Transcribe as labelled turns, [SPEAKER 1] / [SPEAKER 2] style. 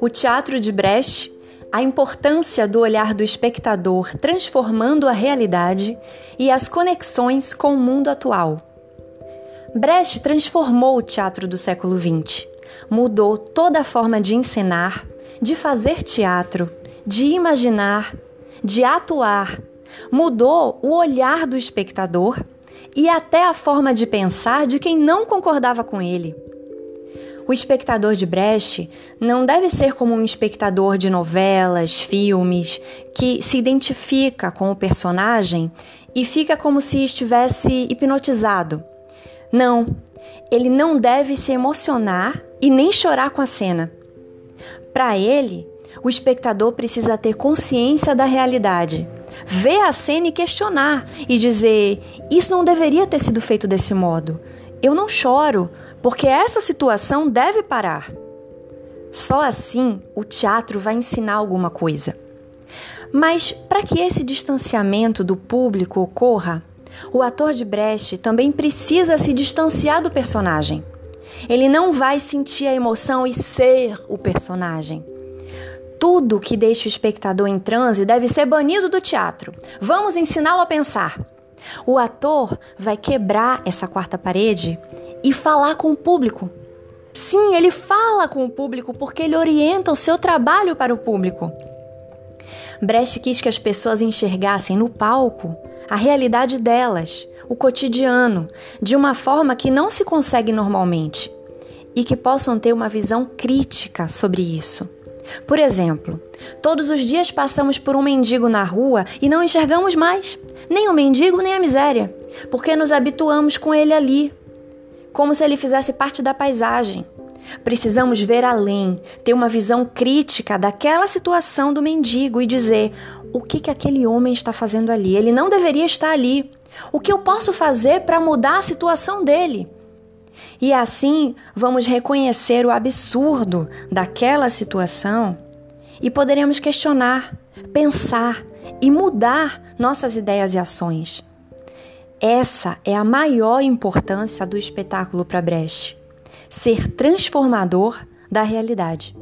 [SPEAKER 1] O teatro de Brecht, a importância do olhar do espectador transformando a realidade e as conexões com o mundo atual. Brecht transformou o teatro do século XX, mudou toda a forma de encenar, de fazer teatro, de imaginar, de atuar, mudou o olhar do espectador e até a forma de pensar de quem não concordava com ele. O espectador de Brecht não deve ser como um espectador de novelas, filmes, que se identifica com o personagem e fica como se estivesse hipnotizado. Não, ele não deve se emocionar e nem chorar com a cena. Para ele, o espectador precisa ter consciência da realidade, ver a cena e questionar e dizer: Isso não deveria ter sido feito desse modo. Eu não choro, porque essa situação deve parar. Só assim o teatro vai ensinar alguma coisa. Mas para que esse distanciamento do público ocorra, o ator de Brecht também precisa se distanciar do personagem. Ele não vai sentir a emoção e ser o personagem. Tudo que deixa o espectador em transe deve ser banido do teatro. Vamos ensiná-lo a pensar. O ator vai quebrar essa quarta parede e falar com o público. Sim, ele fala com o público porque ele orienta o seu trabalho para o público. Brecht quis que as pessoas enxergassem no palco a realidade delas, o cotidiano, de uma forma que não se consegue normalmente e que possam ter uma visão crítica sobre isso. Por exemplo, todos os dias passamos por um mendigo na rua e não enxergamos mais nem o mendigo nem a miséria, porque nos habituamos com ele ali, como se ele fizesse parte da paisagem. Precisamos ver além, ter uma visão crítica daquela situação do mendigo e dizer: o que, que aquele homem está fazendo ali? Ele não deveria estar ali. O que eu posso fazer para mudar a situação dele? E assim vamos reconhecer o absurdo daquela situação e poderemos questionar, pensar e mudar nossas ideias e ações. Essa é a maior importância do espetáculo para Brecht: ser transformador da realidade.